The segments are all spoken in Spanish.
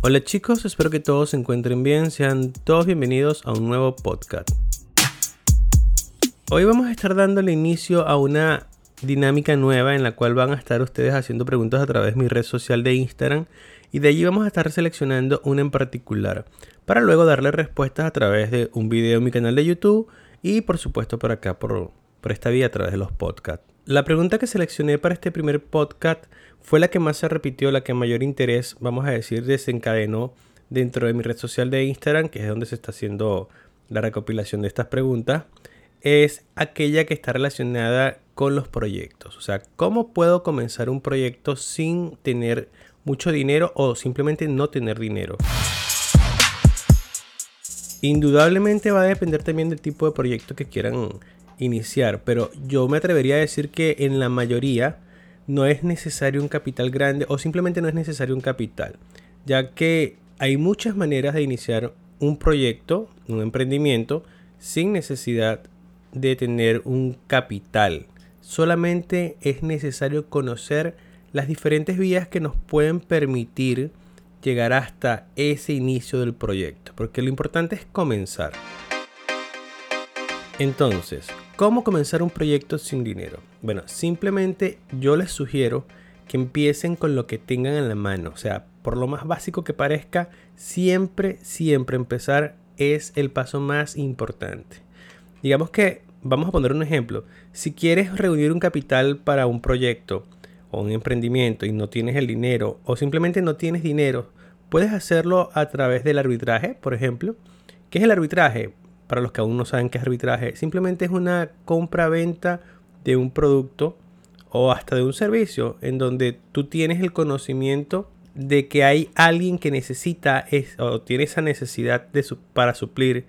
Hola chicos, espero que todos se encuentren bien, sean todos bienvenidos a un nuevo podcast. Hoy vamos a estar dándole inicio a una dinámica nueva en la cual van a estar ustedes haciendo preguntas a través de mi red social de Instagram y de allí vamos a estar seleccionando una en particular para luego darle respuestas a través de un video en mi canal de YouTube y por supuesto por acá por, por esta vía a través de los podcasts. La pregunta que seleccioné para este primer podcast fue la que más se repitió, la que mayor interés, vamos a decir, desencadenó dentro de mi red social de Instagram, que es donde se está haciendo la recopilación de estas preguntas, es aquella que está relacionada con los proyectos. O sea, ¿cómo puedo comenzar un proyecto sin tener mucho dinero o simplemente no tener dinero? Indudablemente va a depender también del tipo de proyecto que quieran iniciar, pero yo me atrevería a decir que en la mayoría no es necesario un capital grande o simplemente no es necesario un capital, ya que hay muchas maneras de iniciar un proyecto, un emprendimiento, sin necesidad de tener un capital. Solamente es necesario conocer las diferentes vías que nos pueden permitir llegar hasta ese inicio del proyecto, porque lo importante es comenzar. Entonces, ¿cómo comenzar un proyecto sin dinero? Bueno, simplemente yo les sugiero que empiecen con lo que tengan en la mano. O sea, por lo más básico que parezca, siempre, siempre empezar es el paso más importante. Digamos que, vamos a poner un ejemplo, si quieres reunir un capital para un proyecto o un emprendimiento y no tienes el dinero o simplemente no tienes dinero, puedes hacerlo a través del arbitraje, por ejemplo. ¿Qué es el arbitraje? Para los que aún no saben qué es arbitraje, simplemente es una compra-venta de un producto o hasta de un servicio en donde tú tienes el conocimiento de que hay alguien que necesita o tiene esa necesidad de para suplir,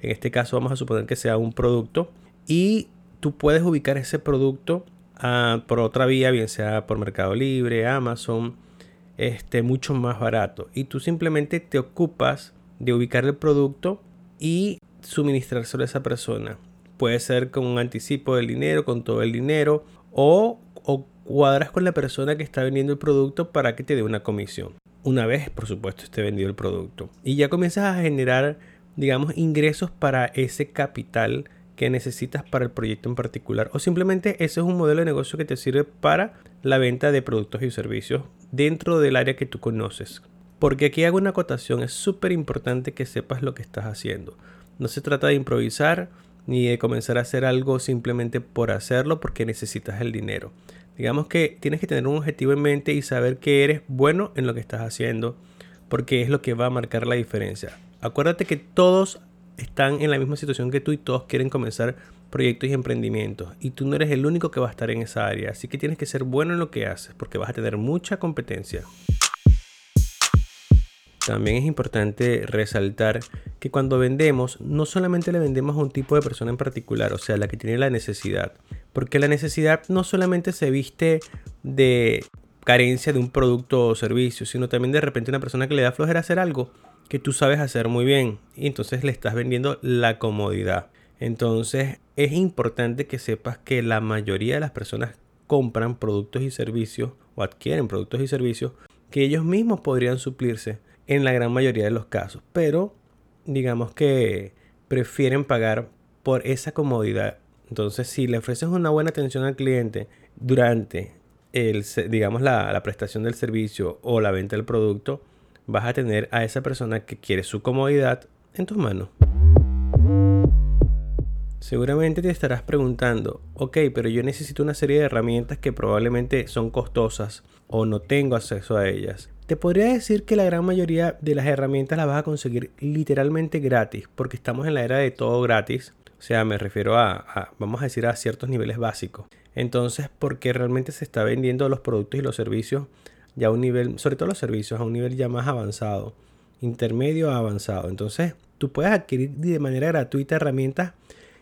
en este caso vamos a suponer que sea un producto, y tú puedes ubicar ese producto ah, por otra vía, bien sea por Mercado Libre, Amazon, este, mucho más barato. Y tú simplemente te ocupas de ubicar el producto y suministrárselo a esa persona. Puede ser con un anticipo del dinero, con todo el dinero, o, o cuadras con la persona que está vendiendo el producto para que te dé una comisión. Una vez, por supuesto, esté vendido el producto. Y ya comienzas a generar, digamos, ingresos para ese capital que necesitas para el proyecto en particular. O simplemente ese es un modelo de negocio que te sirve para la venta de productos y servicios dentro del área que tú conoces. Porque aquí hago una acotación, es súper importante que sepas lo que estás haciendo. No se trata de improvisar ni de comenzar a hacer algo simplemente por hacerlo porque necesitas el dinero. Digamos que tienes que tener un objetivo en mente y saber que eres bueno en lo que estás haciendo porque es lo que va a marcar la diferencia. Acuérdate que todos están en la misma situación que tú y todos quieren comenzar proyectos y emprendimientos y tú no eres el único que va a estar en esa área, así que tienes que ser bueno en lo que haces porque vas a tener mucha competencia. También es importante resaltar que cuando vendemos, no solamente le vendemos a un tipo de persona en particular, o sea, la que tiene la necesidad, porque la necesidad no solamente se viste de carencia de un producto o servicio, sino también de repente una persona que le da flojera hacer algo que tú sabes hacer muy bien y entonces le estás vendiendo la comodidad. Entonces es importante que sepas que la mayoría de las personas compran productos y servicios o adquieren productos y servicios que ellos mismos podrían suplirse en la gran mayoría de los casos. Pero digamos que prefieren pagar por esa comodidad. Entonces, si le ofreces una buena atención al cliente durante el, digamos, la, la prestación del servicio o la venta del producto, vas a tener a esa persona que quiere su comodidad en tus manos. Seguramente te estarás preguntando, ok, pero yo necesito una serie de herramientas que probablemente son costosas o no tengo acceso a ellas. Te podría decir que la gran mayoría de las herramientas las vas a conseguir literalmente gratis, porque estamos en la era de todo gratis. O sea, me refiero a, vamos a decir, a ciertos niveles básicos. Entonces, porque realmente se está vendiendo los productos y los servicios ya a un nivel, sobre todo los servicios, a un nivel ya más avanzado, intermedio a avanzado. Entonces, tú puedes adquirir de manera gratuita herramientas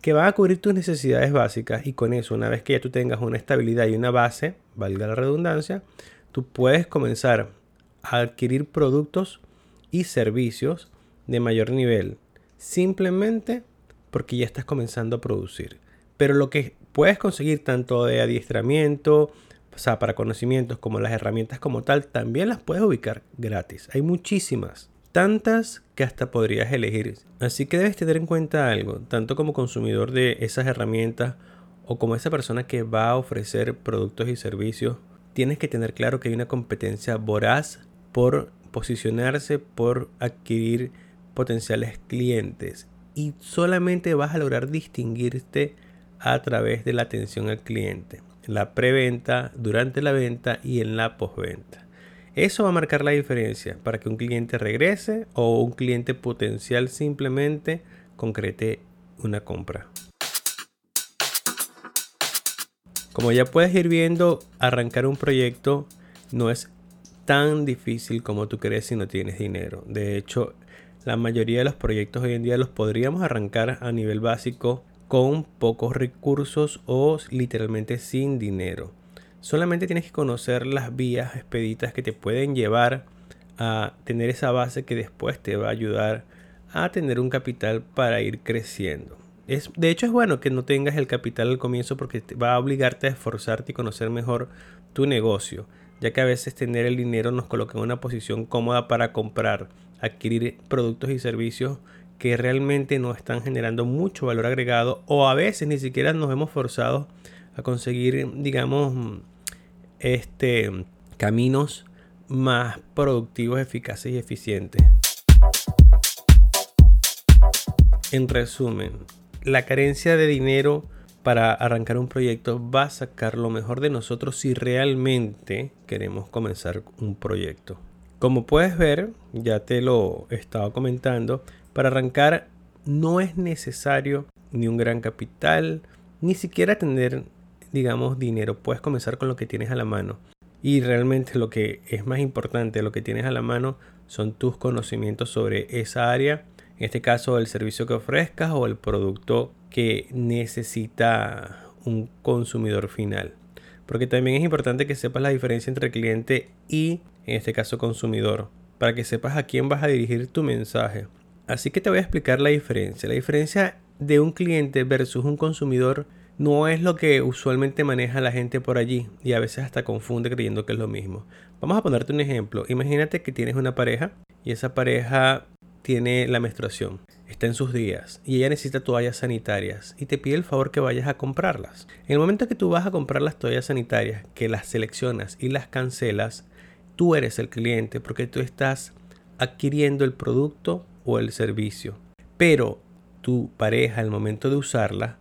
que van a cubrir tus necesidades básicas y con eso, una vez que ya tú tengas una estabilidad y una base, valga la redundancia, tú puedes comenzar adquirir productos y servicios de mayor nivel, simplemente porque ya estás comenzando a producir. Pero lo que puedes conseguir tanto de adiestramiento, o sea, para conocimientos como las herramientas como tal, también las puedes ubicar gratis. Hay muchísimas, tantas que hasta podrías elegir. Así que debes tener en cuenta algo, tanto como consumidor de esas herramientas o como esa persona que va a ofrecer productos y servicios, tienes que tener claro que hay una competencia voraz por posicionarse, por adquirir potenciales clientes y solamente vas a lograr distinguirte a través de la atención al cliente, la preventa, durante la venta y en la postventa. Eso va a marcar la diferencia para que un cliente regrese o un cliente potencial simplemente concrete una compra. Como ya puedes ir viendo, arrancar un proyecto no es tan difícil como tú crees si no tienes dinero. De hecho, la mayoría de los proyectos hoy en día los podríamos arrancar a nivel básico con pocos recursos o literalmente sin dinero. Solamente tienes que conocer las vías expeditas que te pueden llevar a tener esa base que después te va a ayudar a tener un capital para ir creciendo. Es, de hecho es bueno que no tengas el capital al comienzo porque te va a obligarte a esforzarte y conocer mejor tu negocio, ya que a veces tener el dinero nos coloca en una posición cómoda para comprar, adquirir productos y servicios que realmente no están generando mucho valor agregado o a veces ni siquiera nos hemos forzado a conseguir, digamos, este, caminos más productivos, eficaces y eficientes. En resumen, la carencia de dinero para arrancar un proyecto va a sacar lo mejor de nosotros si realmente queremos comenzar un proyecto. Como puedes ver, ya te lo he estado comentando, para arrancar no es necesario ni un gran capital, ni siquiera tener, digamos, dinero. Puedes comenzar con lo que tienes a la mano. Y realmente lo que es más importante, lo que tienes a la mano, son tus conocimientos sobre esa área. En este caso, el servicio que ofrezcas o el producto que necesita un consumidor final. Porque también es importante que sepas la diferencia entre cliente y, en este caso, consumidor. Para que sepas a quién vas a dirigir tu mensaje. Así que te voy a explicar la diferencia. La diferencia de un cliente versus un consumidor no es lo que usualmente maneja la gente por allí y a veces hasta confunde creyendo que es lo mismo. Vamos a ponerte un ejemplo. Imagínate que tienes una pareja y esa pareja tiene la menstruación, está en sus días y ella necesita toallas sanitarias y te pide el favor que vayas a comprarlas. En el momento que tú vas a comprar las toallas sanitarias, que las seleccionas y las cancelas, tú eres el cliente porque tú estás adquiriendo el producto o el servicio. Pero tu pareja al momento de usarla,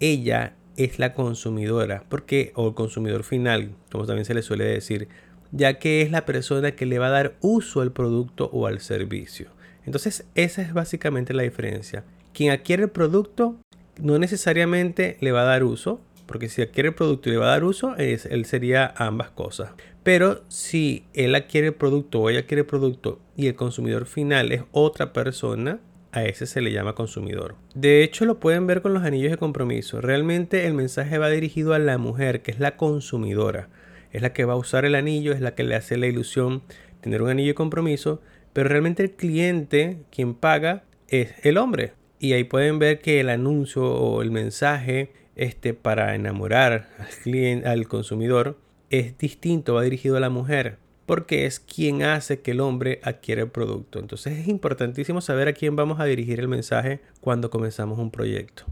ella es la consumidora, porque o el consumidor final, como también se le suele decir, ya que es la persona que le va a dar uso al producto o al servicio. Entonces, esa es básicamente la diferencia. Quien adquiere el producto no necesariamente le va a dar uso, porque si adquiere el producto y le va a dar uso, es, él sería ambas cosas. Pero si él adquiere el producto o ella adquiere el producto y el consumidor final es otra persona, a ese se le llama consumidor. De hecho, lo pueden ver con los anillos de compromiso. Realmente el mensaje va dirigido a la mujer, que es la consumidora. Es la que va a usar el anillo, es la que le hace la ilusión tener un anillo de compromiso, pero realmente el cliente, quien paga, es el hombre. Y ahí pueden ver que el anuncio o el mensaje este, para enamorar al, cliente, al consumidor es distinto, va dirigido a la mujer, porque es quien hace que el hombre adquiera el producto. Entonces es importantísimo saber a quién vamos a dirigir el mensaje cuando comenzamos un proyecto.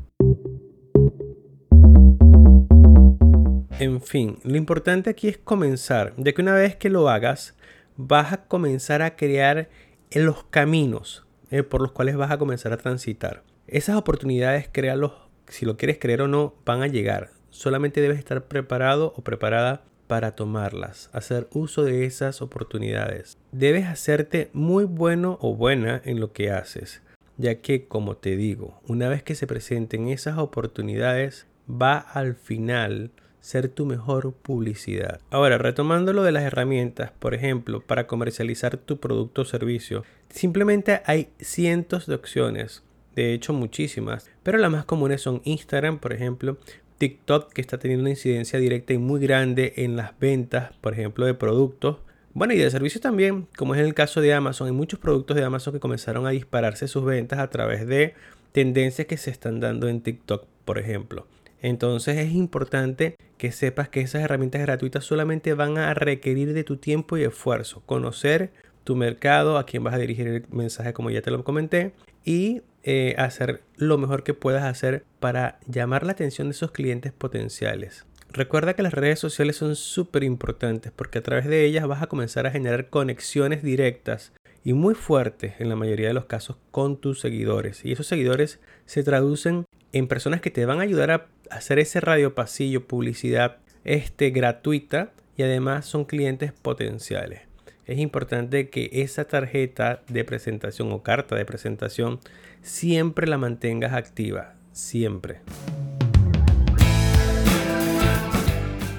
En fin, lo importante aquí es comenzar, ya que una vez que lo hagas, vas a comenzar a crear los caminos eh, por los cuales vas a comenzar a transitar. Esas oportunidades, créalos si lo quieres creer o no, van a llegar. Solamente debes estar preparado o preparada para tomarlas, hacer uso de esas oportunidades. Debes hacerte muy bueno o buena en lo que haces, ya que, como te digo, una vez que se presenten esas oportunidades, va al final ser tu mejor publicidad. Ahora, retomando lo de las herramientas, por ejemplo, para comercializar tu producto o servicio, simplemente hay cientos de opciones de hecho muchísimas, pero las más comunes son Instagram, por ejemplo, TikTok, que está teniendo una incidencia directa y muy grande en las ventas, por ejemplo, de productos. Bueno, y de servicios también, como es el caso de Amazon, hay muchos productos de Amazon que comenzaron a dispararse sus ventas a través de tendencias que se están dando en TikTok, por ejemplo. Entonces es importante que sepas que esas herramientas gratuitas solamente van a requerir de tu tiempo y esfuerzo. Conocer tu mercado, a quién vas a dirigir el mensaje como ya te lo comenté y eh, hacer lo mejor que puedas hacer para llamar la atención de esos clientes potenciales. Recuerda que las redes sociales son súper importantes porque a través de ellas vas a comenzar a generar conexiones directas y muy fuertes en la mayoría de los casos con tus seguidores. Y esos seguidores se traducen en personas que te van a ayudar a hacer ese radio pasillo, publicidad este, gratuita y además son clientes potenciales es importante que esa tarjeta de presentación o carta de presentación siempre la mantengas activa, siempre.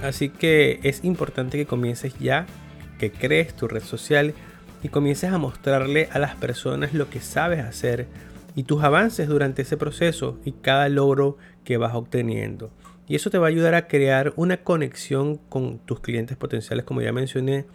Así que es importante que comiences ya, que crees tu red social y comiences a mostrarle a las personas lo que sabes hacer y tus avances durante ese proceso y cada logro que vas obteniendo. Y eso te va a ayudar a crear una conexión con tus clientes potenciales, como ya mencioné,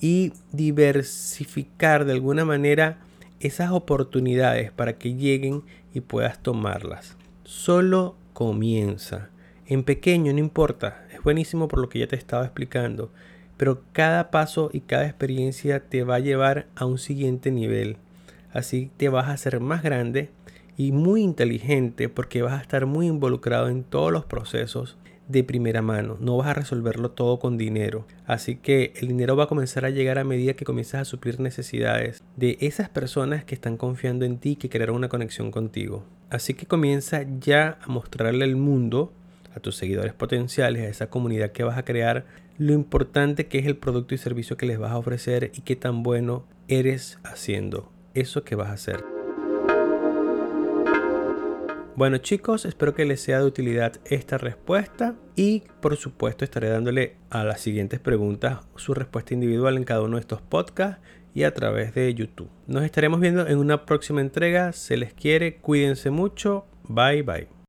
y diversificar de alguna manera esas oportunidades para que lleguen y puedas tomarlas. Solo comienza. En pequeño, no importa. Es buenísimo por lo que ya te estaba explicando. Pero cada paso y cada experiencia te va a llevar a un siguiente nivel. Así te vas a hacer más grande y muy inteligente porque vas a estar muy involucrado en todos los procesos de primera mano. No vas a resolverlo todo con dinero. Así que el dinero va a comenzar a llegar a medida que comienzas a suplir necesidades de esas personas que están confiando en ti, que crearon una conexión contigo. Así que comienza ya a mostrarle al mundo, a tus seguidores potenciales, a esa comunidad que vas a crear, lo importante que es el producto y servicio que les vas a ofrecer y qué tan bueno eres haciendo eso que vas a hacer. Bueno chicos, espero que les sea de utilidad esta respuesta y por supuesto estaré dándole a las siguientes preguntas su respuesta individual en cada uno de estos podcasts y a través de YouTube. Nos estaremos viendo en una próxima entrega, se les quiere, cuídense mucho, bye bye.